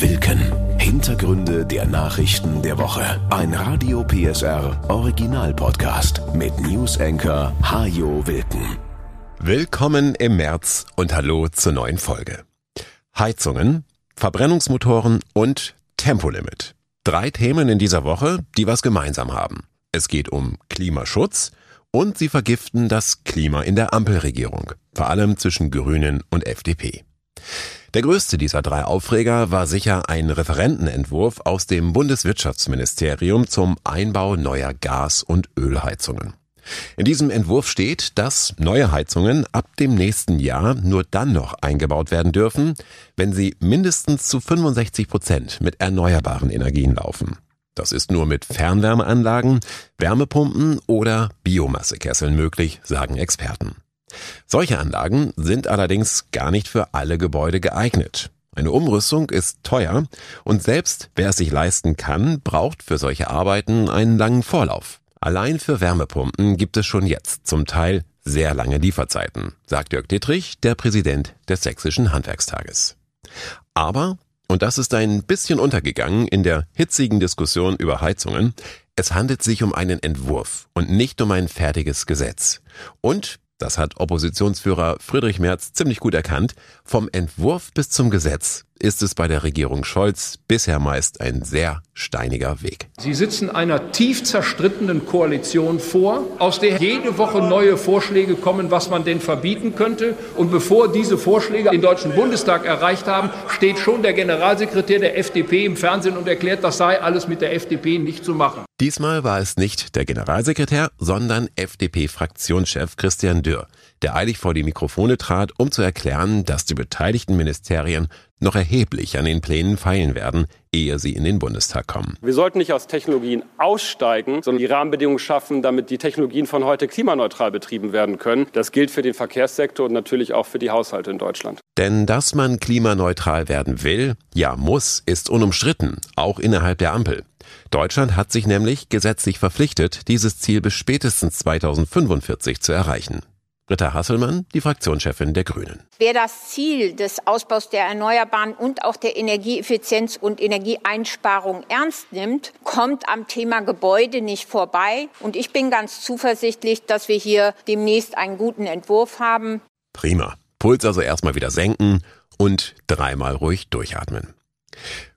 Wilken. Hintergründe der Nachrichten der Woche. Ein Radio PSR Original Podcast mit News Hajo Wilken. Willkommen im März und hallo zur neuen Folge. Heizungen, Verbrennungsmotoren und Tempolimit. Drei Themen in dieser Woche, die was gemeinsam haben. Es geht um Klimaschutz und sie vergiften das Klima in der Ampelregierung, vor allem zwischen Grünen und FDP. Der größte dieser drei Aufreger war sicher ein Referentenentwurf aus dem Bundeswirtschaftsministerium zum Einbau neuer Gas- und Ölheizungen. In diesem Entwurf steht, dass neue Heizungen ab dem nächsten Jahr nur dann noch eingebaut werden dürfen, wenn sie mindestens zu 65 Prozent mit erneuerbaren Energien laufen. Das ist nur mit Fernwärmeanlagen, Wärmepumpen oder Biomassekesseln möglich, sagen Experten. Solche Anlagen sind allerdings gar nicht für alle Gebäude geeignet. Eine Umrüstung ist teuer und selbst wer es sich leisten kann, braucht für solche Arbeiten einen langen Vorlauf. Allein für Wärmepumpen gibt es schon jetzt zum Teil sehr lange Lieferzeiten, sagt Jörg Dittrich, der Präsident des Sächsischen Handwerkstages. Aber, und das ist ein bisschen untergegangen in der hitzigen Diskussion über Heizungen, es handelt sich um einen Entwurf und nicht um ein fertiges Gesetz. Und das hat Oppositionsführer Friedrich Merz ziemlich gut erkannt, vom Entwurf bis zum Gesetz ist es bei der Regierung Scholz bisher meist ein sehr steiniger Weg. Sie sitzen einer tief zerstrittenen Koalition vor, aus der jede Woche neue Vorschläge kommen, was man denn verbieten könnte. Und bevor diese Vorschläge den Deutschen Bundestag erreicht haben, steht schon der Generalsekretär der FDP im Fernsehen und erklärt, das sei alles mit der FDP nicht zu machen. Diesmal war es nicht der Generalsekretär, sondern FDP-Fraktionschef Christian Dürr, der eilig vor die Mikrofone trat, um zu erklären, dass die beteiligten Ministerien noch erheblich an den Plänen feilen werden, ehe sie in den Bundestag kommen. Wir sollten nicht aus Technologien aussteigen, sondern die Rahmenbedingungen schaffen, damit die Technologien von heute klimaneutral betrieben werden können. Das gilt für den Verkehrssektor und natürlich auch für die Haushalte in Deutschland. Denn dass man klimaneutral werden will, ja muss, ist unumstritten, auch innerhalb der Ampel. Deutschland hat sich nämlich gesetzlich verpflichtet, dieses Ziel bis spätestens 2045 zu erreichen. Britta Hasselmann, die Fraktionschefin der Grünen. Wer das Ziel des Ausbaus der Erneuerbaren und auch der Energieeffizienz und Energieeinsparung ernst nimmt, kommt am Thema Gebäude nicht vorbei. Und ich bin ganz zuversichtlich, dass wir hier demnächst einen guten Entwurf haben. Prima. Puls also erstmal wieder senken und dreimal ruhig durchatmen.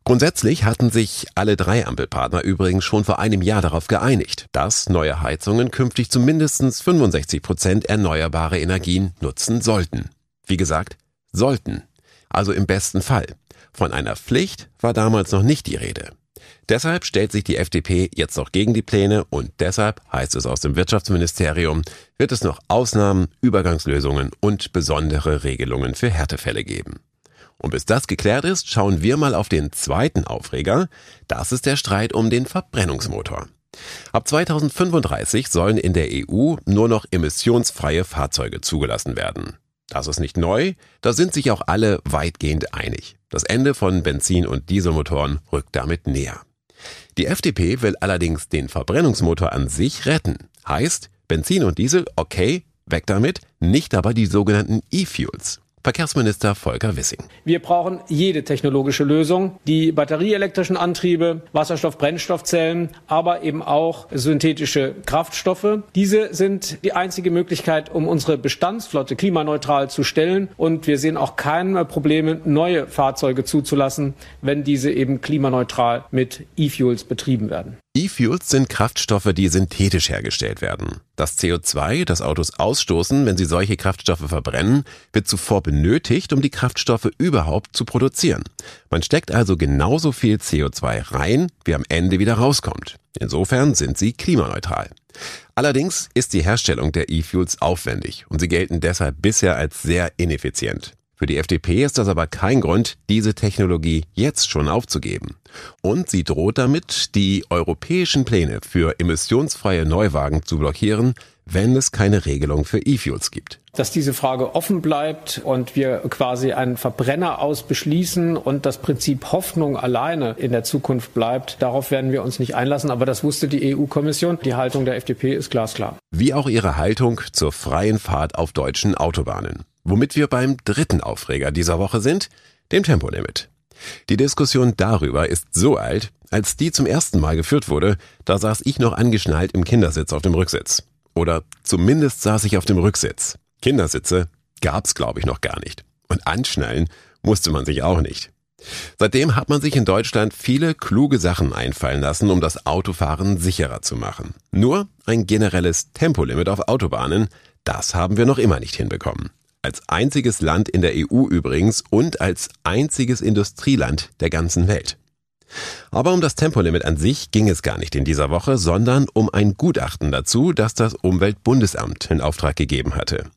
Grundsätzlich hatten sich alle drei Ampelpartner übrigens schon vor einem Jahr darauf geeinigt, dass neue Heizungen künftig zu mindestens 65 Prozent erneuerbare Energien nutzen sollten. Wie gesagt, sollten. Also im besten Fall. Von einer Pflicht war damals noch nicht die Rede. Deshalb stellt sich die FDP jetzt noch gegen die Pläne und deshalb, heißt es aus dem Wirtschaftsministerium, wird es noch Ausnahmen, Übergangslösungen und besondere Regelungen für Härtefälle geben. Und bis das geklärt ist, schauen wir mal auf den zweiten Aufreger. Das ist der Streit um den Verbrennungsmotor. Ab 2035 sollen in der EU nur noch emissionsfreie Fahrzeuge zugelassen werden. Das ist nicht neu, da sind sich auch alle weitgehend einig. Das Ende von Benzin- und Dieselmotoren rückt damit näher. Die FDP will allerdings den Verbrennungsmotor an sich retten. Heißt, Benzin und Diesel, okay, weg damit, nicht aber die sogenannten E-Fuels. Verkehrsminister Volker Wissing. Wir brauchen jede technologische Lösung, die batterieelektrischen Antriebe, Wasserstoff-Brennstoffzellen, aber eben auch synthetische Kraftstoffe. Diese sind die einzige Möglichkeit, um unsere Bestandsflotte klimaneutral zu stellen. Und wir sehen auch keine Probleme, neue Fahrzeuge zuzulassen, wenn diese eben klimaneutral mit E-Fuels betrieben werden. E-Fuels sind Kraftstoffe, die synthetisch hergestellt werden. Das CO2, das Autos ausstoßen, wenn sie solche Kraftstoffe verbrennen, wird zuvor benötigt, um die Kraftstoffe überhaupt zu produzieren. Man steckt also genauso viel CO2 rein, wie am Ende wieder rauskommt. Insofern sind sie klimaneutral. Allerdings ist die Herstellung der E-Fuels aufwendig und sie gelten deshalb bisher als sehr ineffizient. Für die FDP ist das aber kein Grund, diese Technologie jetzt schon aufzugeben. Und sie droht damit, die europäischen Pläne für emissionsfreie Neuwagen zu blockieren, wenn es keine Regelung für E-Fuels gibt. Dass diese Frage offen bleibt und wir quasi einen Verbrenner aus beschließen und das Prinzip Hoffnung alleine in der Zukunft bleibt, darauf werden wir uns nicht einlassen. Aber das wusste die EU-Kommission. Die Haltung der FDP ist glasklar. Wie auch ihre Haltung zur freien Fahrt auf deutschen Autobahnen. Womit wir beim dritten Aufreger dieser Woche sind, dem Tempolimit. Die Diskussion darüber ist so alt, als die zum ersten Mal geführt wurde, da saß ich noch angeschnallt im Kindersitz auf dem Rücksitz. Oder zumindest saß ich auf dem Rücksitz. Kindersitze gab's glaube ich noch gar nicht. Und anschnallen musste man sich auch nicht. Seitdem hat man sich in Deutschland viele kluge Sachen einfallen lassen, um das Autofahren sicherer zu machen. Nur ein generelles Tempolimit auf Autobahnen, das haben wir noch immer nicht hinbekommen. Als einziges Land in der EU übrigens und als einziges Industrieland der ganzen Welt. Aber um das Tempolimit an sich ging es gar nicht in dieser Woche, sondern um ein Gutachten dazu, das das Umweltbundesamt in Auftrag gegeben hatte.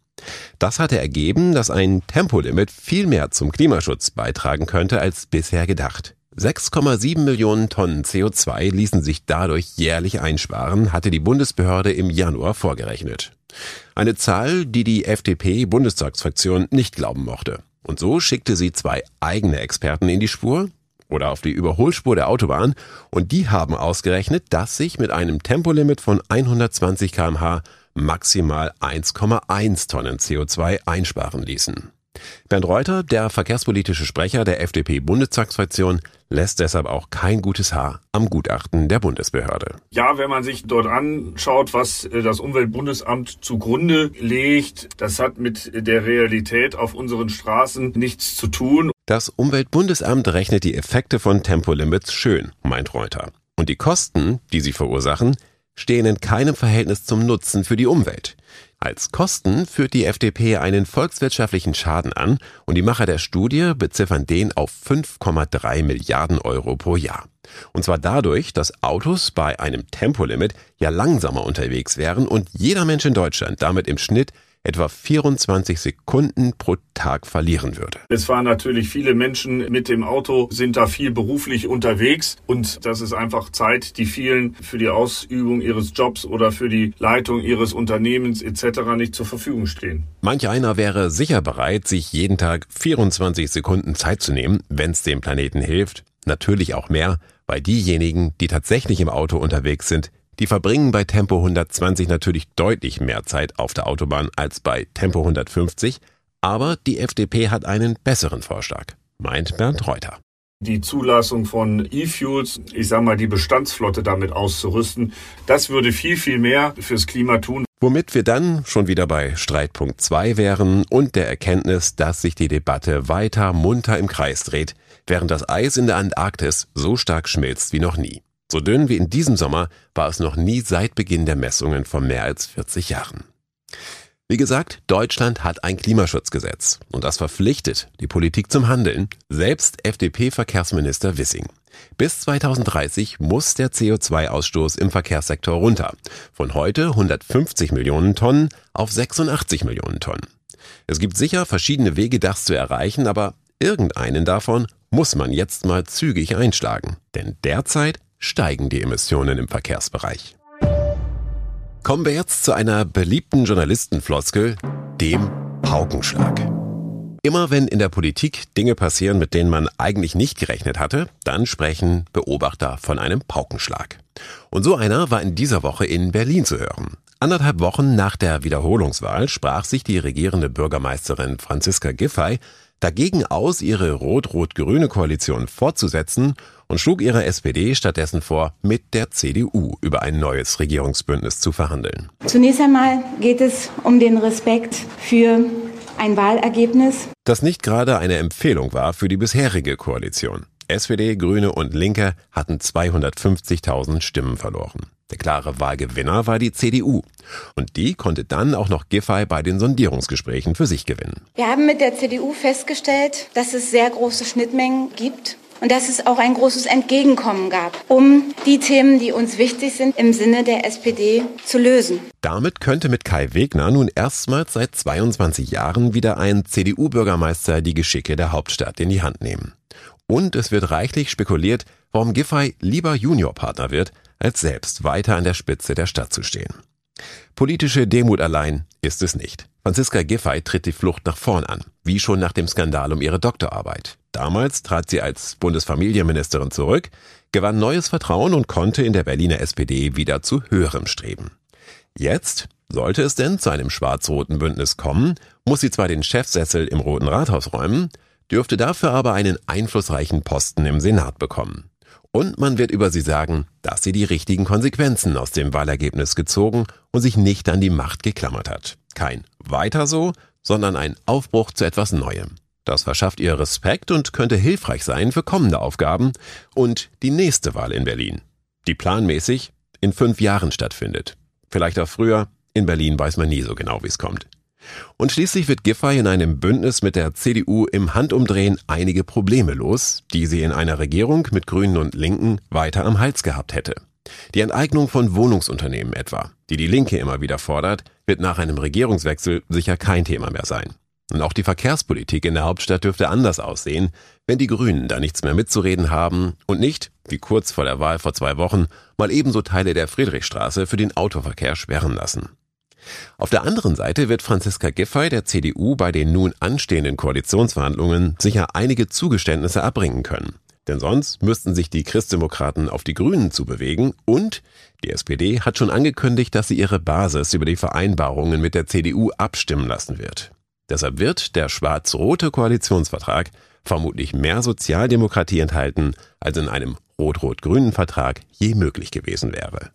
Das hatte ergeben, dass ein Tempolimit viel mehr zum Klimaschutz beitragen könnte als bisher gedacht. 6,7 Millionen Tonnen CO2 ließen sich dadurch jährlich einsparen, hatte die Bundesbehörde im Januar vorgerechnet. Eine Zahl, die die FDP-Bundestagsfraktion nicht glauben mochte. Und so schickte sie zwei eigene Experten in die Spur, oder auf die Überholspur der Autobahn und die haben ausgerechnet, dass sich mit einem Tempolimit von 120 kmh maximal 1,1 Tonnen CO2 einsparen ließen. Bernd Reuter, der verkehrspolitische Sprecher der FDP-Bundestagsfraktion, lässt deshalb auch kein gutes Haar am Gutachten der Bundesbehörde. Ja, wenn man sich dort anschaut, was äh, das Umweltbundesamt zugrunde legt, das hat mit der Realität auf unseren Straßen nichts zu tun. Das Umweltbundesamt rechnet die Effekte von Tempolimits schön, meint Reuter. Und die Kosten, die sie verursachen, stehen in keinem Verhältnis zum Nutzen für die Umwelt. Als Kosten führt die FDP einen volkswirtschaftlichen Schaden an und die Macher der Studie beziffern den auf 5,3 Milliarden Euro pro Jahr. Und zwar dadurch, dass Autos bei einem Tempolimit ja langsamer unterwegs wären und jeder Mensch in Deutschland damit im Schnitt etwa 24 Sekunden pro Tag verlieren würde. Es fahren natürlich viele Menschen mit dem Auto, sind da viel beruflich unterwegs und das ist einfach Zeit, die vielen für die Ausübung ihres Jobs oder für die Leitung ihres Unternehmens etc. nicht zur Verfügung stehen. Manch einer wäre sicher bereit, sich jeden Tag 24 Sekunden Zeit zu nehmen, wenn es dem Planeten hilft. Natürlich auch mehr, weil diejenigen, die tatsächlich im Auto unterwegs sind, die verbringen bei Tempo 120 natürlich deutlich mehr Zeit auf der Autobahn als bei Tempo 150, aber die FDP hat einen besseren Vorschlag, meint Bernd Reuter. Die Zulassung von E-Fuels, ich sag mal, die Bestandsflotte damit auszurüsten, das würde viel, viel mehr fürs Klima tun. Womit wir dann schon wieder bei Streitpunkt 2 wären und der Erkenntnis, dass sich die Debatte weiter munter im Kreis dreht, während das Eis in der Antarktis so stark schmilzt wie noch nie. So dünn wie in diesem Sommer war es noch nie seit Beginn der Messungen vor mehr als 40 Jahren. Wie gesagt, Deutschland hat ein Klimaschutzgesetz und das verpflichtet die Politik zum Handeln, selbst FDP-Verkehrsminister Wissing. Bis 2030 muss der CO2-Ausstoß im Verkehrssektor runter, von heute 150 Millionen Tonnen auf 86 Millionen Tonnen. Es gibt sicher verschiedene Wege, das zu erreichen, aber irgendeinen davon muss man jetzt mal zügig einschlagen, denn derzeit steigen die Emissionen im Verkehrsbereich. Kommen wir jetzt zu einer beliebten Journalistenfloskel, dem Paukenschlag. Immer wenn in der Politik Dinge passieren, mit denen man eigentlich nicht gerechnet hatte, dann sprechen Beobachter von einem Paukenschlag. Und so einer war in dieser Woche in Berlin zu hören. Anderthalb Wochen nach der Wiederholungswahl sprach sich die regierende Bürgermeisterin Franziska Giffey dagegen aus, ihre rot-rot-grüne Koalition fortzusetzen und schlug ihrer SPD stattdessen vor, mit der CDU über ein neues Regierungsbündnis zu verhandeln. Zunächst einmal geht es um den Respekt für ein Wahlergebnis. Das nicht gerade eine Empfehlung war für die bisherige Koalition. SPD, Grüne und Linke hatten 250.000 Stimmen verloren. Der klare Wahlgewinner war die CDU. Und die konnte dann auch noch Giffey bei den Sondierungsgesprächen für sich gewinnen. Wir haben mit der CDU festgestellt, dass es sehr große Schnittmengen gibt und dass es auch ein großes Entgegenkommen gab, um die Themen, die uns wichtig sind, im Sinne der SPD zu lösen. Damit könnte mit Kai Wegner nun erstmals seit 22 Jahren wieder ein CDU-Bürgermeister die Geschicke der Hauptstadt in die Hand nehmen. Und es wird reichlich spekuliert, warum Giffey lieber Juniorpartner wird, als selbst weiter an der Spitze der Stadt zu stehen. Politische Demut allein ist es nicht. Franziska Giffey tritt die Flucht nach vorn an, wie schon nach dem Skandal um ihre Doktorarbeit. Damals trat sie als Bundesfamilienministerin zurück, gewann neues Vertrauen und konnte in der Berliner SPD wieder zu höherem streben. Jetzt, sollte es denn zu einem schwarz-roten Bündnis kommen, muss sie zwar den Chefsessel im Roten Rathaus räumen, dürfte dafür aber einen einflussreichen Posten im Senat bekommen. Und man wird über sie sagen, dass sie die richtigen Konsequenzen aus dem Wahlergebnis gezogen und sich nicht an die Macht geklammert hat. Kein weiter so, sondern ein Aufbruch zu etwas Neuem. Das verschafft ihr Respekt und könnte hilfreich sein für kommende Aufgaben und die nächste Wahl in Berlin, die planmäßig in fünf Jahren stattfindet. Vielleicht auch früher, in Berlin weiß man nie so genau, wie es kommt. Und schließlich wird Giffey in einem Bündnis mit der CDU im Handumdrehen einige Probleme los, die sie in einer Regierung mit Grünen und Linken weiter am Hals gehabt hätte. Die Enteignung von Wohnungsunternehmen etwa, die die Linke immer wieder fordert, wird nach einem Regierungswechsel sicher kein Thema mehr sein. Und auch die Verkehrspolitik in der Hauptstadt dürfte anders aussehen, wenn die Grünen da nichts mehr mitzureden haben und nicht, wie kurz vor der Wahl vor zwei Wochen, mal ebenso Teile der Friedrichstraße für den Autoverkehr sperren lassen. Auf der anderen Seite wird Franziska Giffey der CDU bei den nun anstehenden Koalitionsverhandlungen sicher einige Zugeständnisse abbringen können. Denn sonst müssten sich die Christdemokraten auf die Grünen zubewegen und die SPD hat schon angekündigt, dass sie ihre Basis über die Vereinbarungen mit der CDU abstimmen lassen wird. Deshalb wird der schwarz-rote Koalitionsvertrag vermutlich mehr Sozialdemokratie enthalten, als in einem rot-rot-grünen Vertrag je möglich gewesen wäre.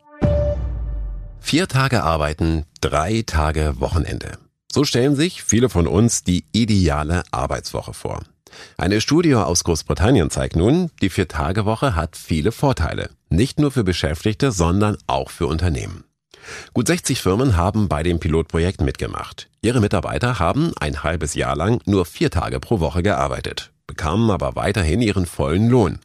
Vier Tage arbeiten, drei Tage Wochenende. So stellen sich viele von uns die ideale Arbeitswoche vor. Eine Studie aus Großbritannien zeigt nun, die Vier-Tage-Woche hat viele Vorteile. Nicht nur für Beschäftigte, sondern auch für Unternehmen. Gut 60 Firmen haben bei dem Pilotprojekt mitgemacht. Ihre Mitarbeiter haben ein halbes Jahr lang nur vier Tage pro Woche gearbeitet, bekamen aber weiterhin ihren vollen Lohn.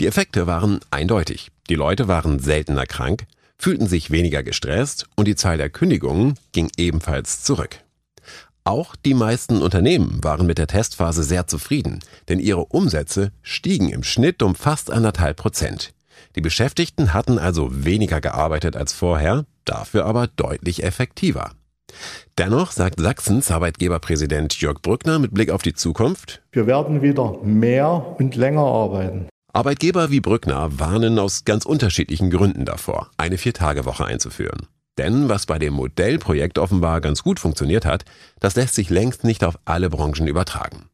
Die Effekte waren eindeutig. Die Leute waren seltener krank, fühlten sich weniger gestresst und die Zahl der Kündigungen ging ebenfalls zurück. Auch die meisten Unternehmen waren mit der Testphase sehr zufrieden, denn ihre Umsätze stiegen im Schnitt um fast anderthalb Prozent. Die Beschäftigten hatten also weniger gearbeitet als vorher, dafür aber deutlich effektiver. Dennoch sagt Sachsens Arbeitgeberpräsident Jörg Brückner mit Blick auf die Zukunft, wir werden wieder mehr und länger arbeiten. Arbeitgeber wie Brückner warnen aus ganz unterschiedlichen Gründen davor, eine Viertagewoche einzuführen. Denn was bei dem Modellprojekt offenbar ganz gut funktioniert hat, das lässt sich längst nicht auf alle Branchen übertragen.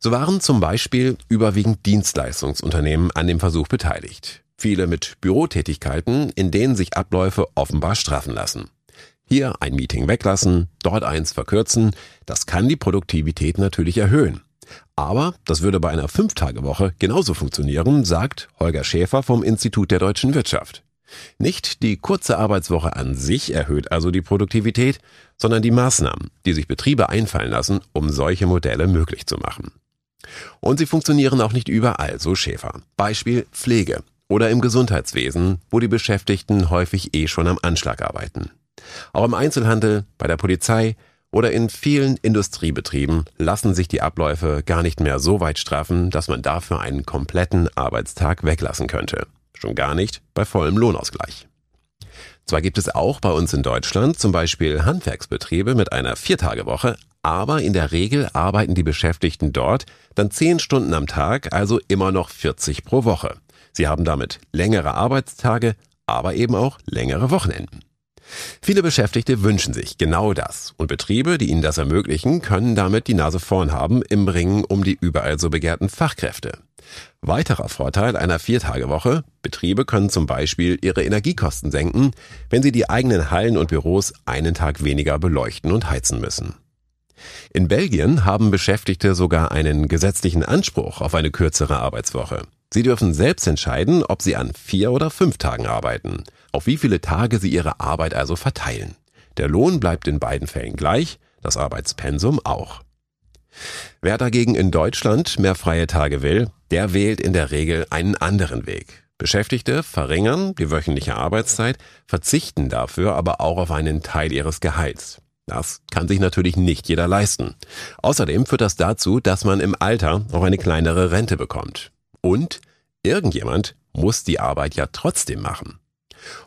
So waren zum Beispiel überwiegend Dienstleistungsunternehmen an dem Versuch beteiligt. Viele mit Bürotätigkeiten, in denen sich Abläufe offenbar straffen lassen. Hier ein Meeting weglassen, dort eins verkürzen, das kann die Produktivität natürlich erhöhen. Aber das würde bei einer Fünftagewoche genauso funktionieren, sagt Holger Schäfer vom Institut der deutschen Wirtschaft. Nicht die kurze Arbeitswoche an sich erhöht also die Produktivität, sondern die Maßnahmen, die sich Betriebe einfallen lassen, um solche Modelle möglich zu machen. Und sie funktionieren auch nicht überall, so Schäfer. Beispiel Pflege oder im Gesundheitswesen, wo die Beschäftigten häufig eh schon am Anschlag arbeiten. Auch im Einzelhandel, bei der Polizei oder in vielen Industriebetrieben lassen sich die Abläufe gar nicht mehr so weit straffen, dass man dafür einen kompletten Arbeitstag weglassen könnte. Schon gar nicht bei vollem Lohnausgleich. Zwar gibt es auch bei uns in Deutschland zum Beispiel Handwerksbetriebe mit einer Viertagewoche, aber in der Regel arbeiten die Beschäftigten dort dann zehn Stunden am Tag, also immer noch 40 pro Woche. Sie haben damit längere Arbeitstage, aber eben auch längere Wochenenden. Viele Beschäftigte wünschen sich genau das und Betriebe, die ihnen das ermöglichen, können damit die Nase vorn haben im Ringen um die überall so begehrten Fachkräfte. Weiterer Vorteil einer Viertagewoche, Betriebe können zum Beispiel ihre Energiekosten senken, wenn sie die eigenen Hallen und Büros einen Tag weniger beleuchten und heizen müssen. In Belgien haben Beschäftigte sogar einen gesetzlichen Anspruch auf eine kürzere Arbeitswoche. Sie dürfen selbst entscheiden, ob Sie an vier oder fünf Tagen arbeiten, auf wie viele Tage Sie Ihre Arbeit also verteilen. Der Lohn bleibt in beiden Fällen gleich, das Arbeitspensum auch. Wer dagegen in Deutschland mehr freie Tage will, der wählt in der Regel einen anderen Weg. Beschäftigte verringern die wöchentliche Arbeitszeit, verzichten dafür aber auch auf einen Teil ihres Gehalts. Das kann sich natürlich nicht jeder leisten. Außerdem führt das dazu, dass man im Alter auch eine kleinere Rente bekommt. Und irgendjemand muss die Arbeit ja trotzdem machen.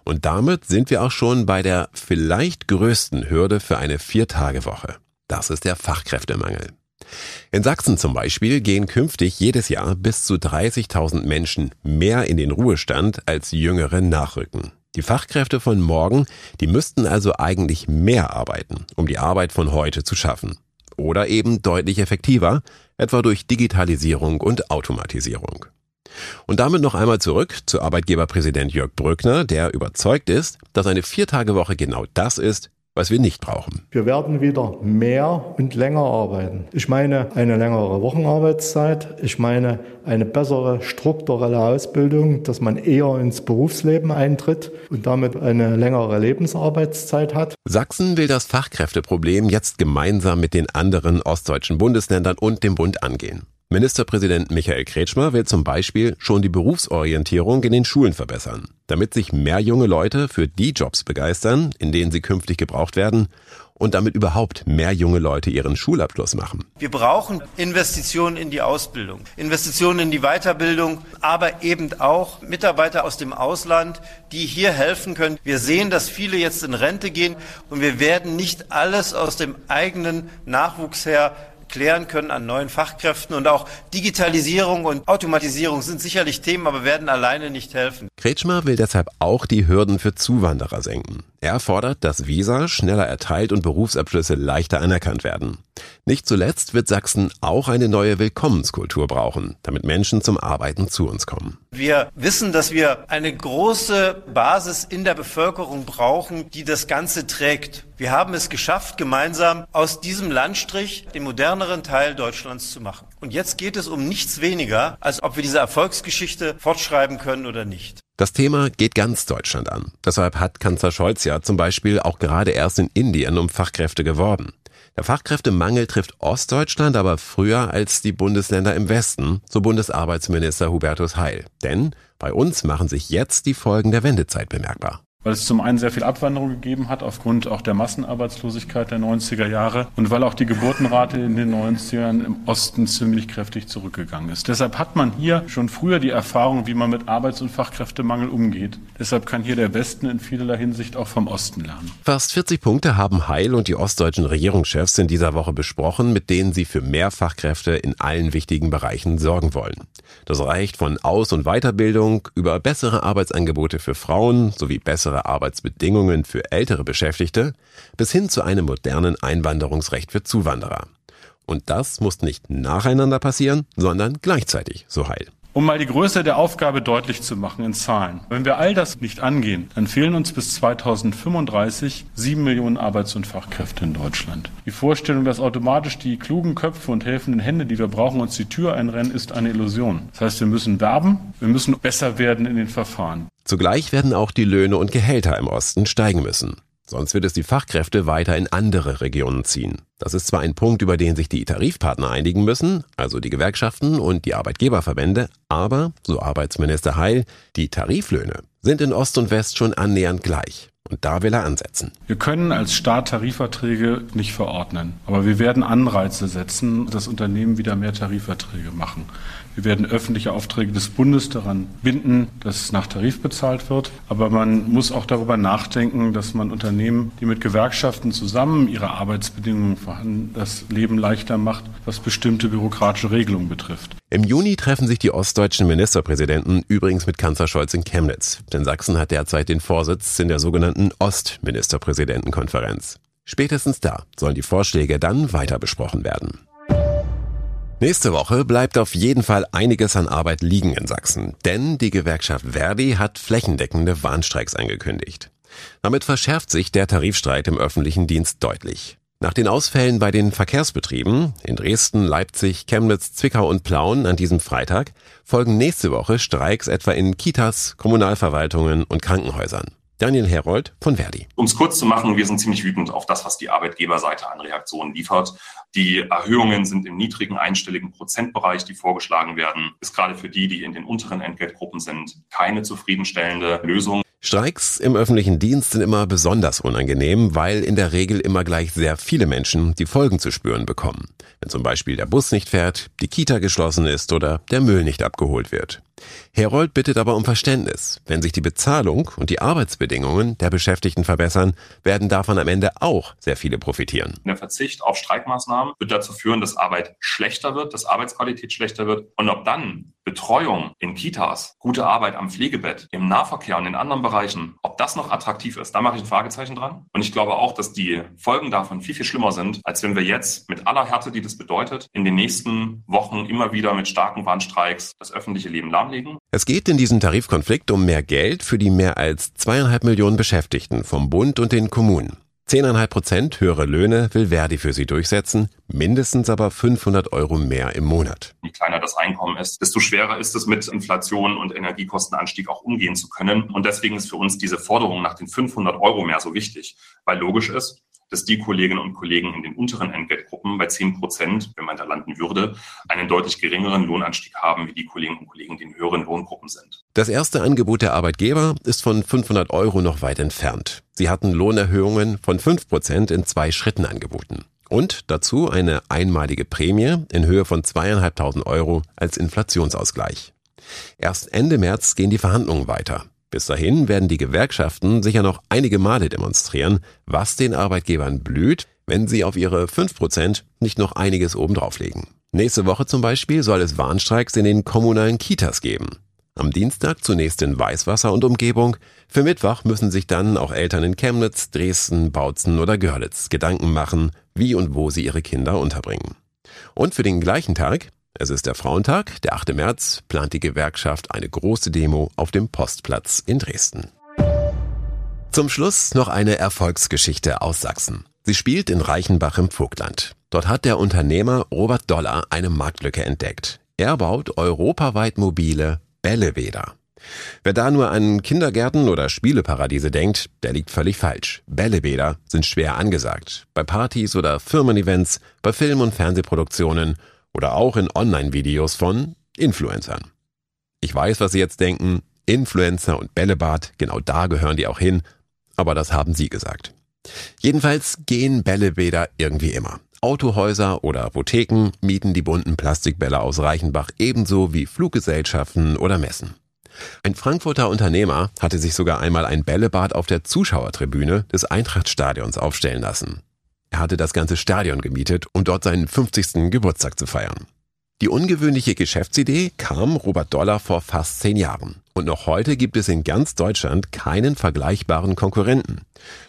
Und damit sind wir auch schon bei der vielleicht größten Hürde für eine Viertagewoche. Das ist der Fachkräftemangel. In Sachsen zum Beispiel gehen künftig jedes Jahr bis zu 30.000 Menschen mehr in den Ruhestand als Jüngere nachrücken. Die Fachkräfte von morgen, die müssten also eigentlich mehr arbeiten, um die Arbeit von heute zu schaffen. Oder eben deutlich effektiver, etwa durch Digitalisierung und Automatisierung. Und damit noch einmal zurück zu Arbeitgeberpräsident Jörg Brückner, der überzeugt ist, dass eine Viertagewoche genau das ist, was wir nicht brauchen. Wir werden wieder mehr und länger arbeiten. Ich meine eine längere Wochenarbeitszeit. Ich meine eine bessere strukturelle Ausbildung, dass man eher ins Berufsleben eintritt und damit eine längere Lebensarbeitszeit hat. Sachsen will das Fachkräfteproblem jetzt gemeinsam mit den anderen ostdeutschen Bundesländern und dem Bund angehen. Ministerpräsident Michael Kretschmer will zum Beispiel schon die Berufsorientierung in den Schulen verbessern, damit sich mehr junge Leute für die Jobs begeistern, in denen sie künftig gebraucht werden und damit überhaupt mehr junge Leute ihren Schulabschluss machen. Wir brauchen Investitionen in die Ausbildung, Investitionen in die Weiterbildung, aber eben auch Mitarbeiter aus dem Ausland, die hier helfen können. Wir sehen, dass viele jetzt in Rente gehen und wir werden nicht alles aus dem eigenen Nachwuchs her klären können an neuen Fachkräften. Und auch Digitalisierung und Automatisierung sind sicherlich Themen, aber werden alleine nicht helfen. Kretschmer will deshalb auch die Hürden für Zuwanderer senken. Er fordert, dass Visa schneller erteilt und Berufsabschlüsse leichter anerkannt werden. Nicht zuletzt wird Sachsen auch eine neue Willkommenskultur brauchen, damit Menschen zum Arbeiten zu uns kommen. Wir wissen, dass wir eine große Basis in der Bevölkerung brauchen, die das Ganze trägt. Wir haben es geschafft, gemeinsam aus diesem Landstrich den moderneren Teil Deutschlands zu machen. Und jetzt geht es um nichts weniger, als ob wir diese Erfolgsgeschichte fortschreiben können oder nicht. Das Thema geht ganz Deutschland an. Deshalb hat Kanzler Scholz ja zum Beispiel auch gerade erst in Indien um Fachkräfte geworben. Der Fachkräftemangel trifft Ostdeutschland aber früher als die Bundesländer im Westen, so Bundesarbeitsminister Hubertus Heil. Denn bei uns machen sich jetzt die Folgen der Wendezeit bemerkbar weil es zum einen sehr viel Abwanderung gegeben hat aufgrund auch der Massenarbeitslosigkeit der 90er Jahre und weil auch die Geburtenrate in den 90ern im Osten ziemlich kräftig zurückgegangen ist. Deshalb hat man hier schon früher die Erfahrung, wie man mit Arbeits- und Fachkräftemangel umgeht. Deshalb kann hier der Westen in vielerlei Hinsicht auch vom Osten lernen. Fast 40 Punkte haben Heil und die ostdeutschen Regierungschefs in dieser Woche besprochen, mit denen sie für mehr Fachkräfte in allen wichtigen Bereichen sorgen wollen. Das reicht von Aus- und Weiterbildung über bessere Arbeitsangebote für Frauen sowie bessere bessere Arbeitsbedingungen für ältere Beschäftigte bis hin zu einem modernen Einwanderungsrecht für Zuwanderer. Und das muss nicht nacheinander passieren, sondern gleichzeitig, so heil. Um mal die Größe der Aufgabe deutlich zu machen in Zahlen. Wenn wir all das nicht angehen, dann fehlen uns bis 2035 sieben Millionen Arbeits- und Fachkräfte in Deutschland. Die Vorstellung, dass automatisch die klugen Köpfe und helfenden Hände, die wir brauchen, uns die Tür einrennen, ist eine Illusion. Das heißt, wir müssen werben, wir müssen besser werden in den Verfahren. Zugleich werden auch die Löhne und Gehälter im Osten steigen müssen. Sonst wird es die Fachkräfte weiter in andere Regionen ziehen. Das ist zwar ein Punkt, über den sich die Tarifpartner einigen müssen, also die Gewerkschaften und die Arbeitgeberverbände, aber, so Arbeitsminister Heil, die Tariflöhne sind in Ost und West schon annähernd gleich. Und da will er ansetzen. Wir können als Staat Tarifverträge nicht verordnen, aber wir werden Anreize setzen, dass Unternehmen wieder mehr Tarifverträge machen. Wir werden öffentliche Aufträge des Bundes daran binden, dass nach Tarif bezahlt wird. Aber man muss auch darüber nachdenken, dass man Unternehmen, die mit Gewerkschaften zusammen ihre Arbeitsbedingungen verhandeln, das Leben leichter macht, was bestimmte bürokratische Regelungen betrifft. Im Juni treffen sich die ostdeutschen Ministerpräsidenten übrigens mit Kanzler Scholz in Chemnitz. Denn Sachsen hat derzeit den Vorsitz in der sogenannten Ostministerpräsidentenkonferenz. Spätestens da sollen die Vorschläge dann weiter besprochen werden. Nächste Woche bleibt auf jeden Fall einiges an Arbeit liegen in Sachsen, denn die Gewerkschaft Verdi hat flächendeckende Warnstreiks angekündigt. Damit verschärft sich der Tarifstreit im öffentlichen Dienst deutlich. Nach den Ausfällen bei den Verkehrsbetrieben in Dresden, Leipzig, Chemnitz, Zwickau und Plauen an diesem Freitag folgen nächste Woche Streiks etwa in Kitas, Kommunalverwaltungen und Krankenhäusern. Daniel Herold von Verdi. Um es kurz zu machen, wir sind ziemlich wütend auf das, was die Arbeitgeberseite an Reaktionen liefert. Die Erhöhungen sind im niedrigen einstelligen Prozentbereich, die vorgeschlagen werden. Ist gerade für die, die in den unteren Entgeltgruppen sind, keine zufriedenstellende Lösung. Streiks im öffentlichen Dienst sind immer besonders unangenehm, weil in der Regel immer gleich sehr viele Menschen die Folgen zu spüren bekommen. Wenn zum Beispiel der Bus nicht fährt, die Kita geschlossen ist oder der Müll nicht abgeholt wird. Herold bittet aber um Verständnis. Wenn sich die Bezahlung und die Arbeitsbedingungen der Beschäftigten verbessern, werden davon am Ende auch sehr viele profitieren. Der Verzicht auf Streikmaßnahmen wird dazu führen, dass Arbeit schlechter wird, dass Arbeitsqualität schlechter wird. Und ob dann Betreuung in Kitas, gute Arbeit am Pflegebett, im Nahverkehr und in anderen Bereichen, ob das noch attraktiv ist, da mache ich ein Fragezeichen dran. Und ich glaube auch, dass die Folgen davon viel, viel schlimmer sind, als wenn wir jetzt mit aller Härte, die das bedeutet, in den nächsten Wochen immer wieder mit starken Warnstreiks das öffentliche Leben lahmlegen. Es geht in diesem Tarifkonflikt um mehr Geld für die mehr als zweieinhalb Millionen Beschäftigten vom Bund und den Kommunen. 10,5 Prozent höhere Löhne will Verdi für sie durchsetzen, mindestens aber 500 Euro mehr im Monat. Je kleiner das Einkommen ist, desto schwerer ist es mit Inflation und Energiekostenanstieg auch umgehen zu können. Und deswegen ist für uns diese Forderung nach den 500 Euro mehr so wichtig, weil logisch ist, dass die Kolleginnen und Kollegen in den unteren Entgeltgruppen bei 10 Prozent, wenn man da landen würde, einen deutlich geringeren Lohnanstieg haben, wie die Kolleginnen und Kollegen, die in höheren Lohngruppen sind. Das erste Angebot der Arbeitgeber ist von 500 Euro noch weit entfernt. Sie hatten Lohnerhöhungen von 5 Prozent in zwei Schritten angeboten. Und dazu eine einmalige Prämie in Höhe von zweieinhalbtausend Euro als Inflationsausgleich. Erst Ende März gehen die Verhandlungen weiter. Bis dahin werden die Gewerkschaften sicher noch einige Male demonstrieren, was den Arbeitgebern blüht, wenn sie auf ihre 5% nicht noch einiges obendrauflegen. Nächste Woche zum Beispiel soll es Warnstreiks in den kommunalen Kitas geben. Am Dienstag zunächst in Weißwasser und Umgebung. Für Mittwoch müssen sich dann auch Eltern in Chemnitz, Dresden, Bautzen oder Görlitz Gedanken machen, wie und wo sie ihre Kinder unterbringen. Und für den gleichen Tag, es ist der Frauentag, der 8. März, plant die Gewerkschaft eine große Demo auf dem Postplatz in Dresden. Zum Schluss noch eine Erfolgsgeschichte aus Sachsen. Sie spielt in Reichenbach im Vogtland. Dort hat der Unternehmer Robert Dollar eine Marktlücke entdeckt. Er baut europaweit mobile Bällebäder. Wer da nur an Kindergärten oder Spieleparadiese denkt, der liegt völlig falsch. Bällebäder sind schwer angesagt. Bei Partys oder Firmen-Events, bei Film- und Fernsehproduktionen oder auch in Online-Videos von Influencern. Ich weiß, was Sie jetzt denken. Influencer und Bällebad, genau da gehören die auch hin. Aber das haben Sie gesagt. Jedenfalls gehen Bällebäder irgendwie immer. Autohäuser oder Apotheken mieten die bunten Plastikbälle aus Reichenbach ebenso wie Fluggesellschaften oder Messen. Ein Frankfurter Unternehmer hatte sich sogar einmal ein Bällebad auf der Zuschauertribüne des Eintrachtstadions aufstellen lassen. Er hatte das ganze Stadion gemietet, um dort seinen 50. Geburtstag zu feiern. Die ungewöhnliche Geschäftsidee kam Robert Dollar vor fast zehn Jahren. Und noch heute gibt es in ganz Deutschland keinen vergleichbaren Konkurrenten.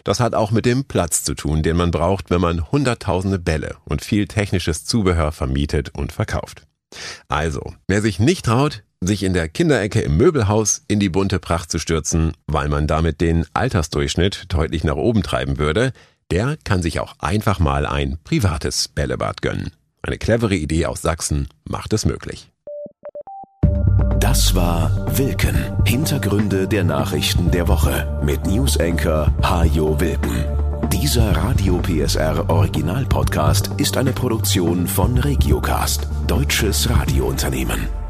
Das hat auch mit dem Platz zu tun, den man braucht, wenn man hunderttausende Bälle und viel technisches Zubehör vermietet und verkauft. Also, wer sich nicht traut, sich in der Kinderecke im Möbelhaus in die bunte Pracht zu stürzen, weil man damit den Altersdurchschnitt deutlich nach oben treiben würde, der kann sich auch einfach mal ein privates Bällebad gönnen. Eine clevere Idee aus Sachsen macht es möglich. Das war Wilken. Hintergründe der Nachrichten der Woche mit Newsenker Hajo Wilken. Dieser Radio PSR Original Podcast ist eine Produktion von Regiocast, deutsches Radiounternehmen.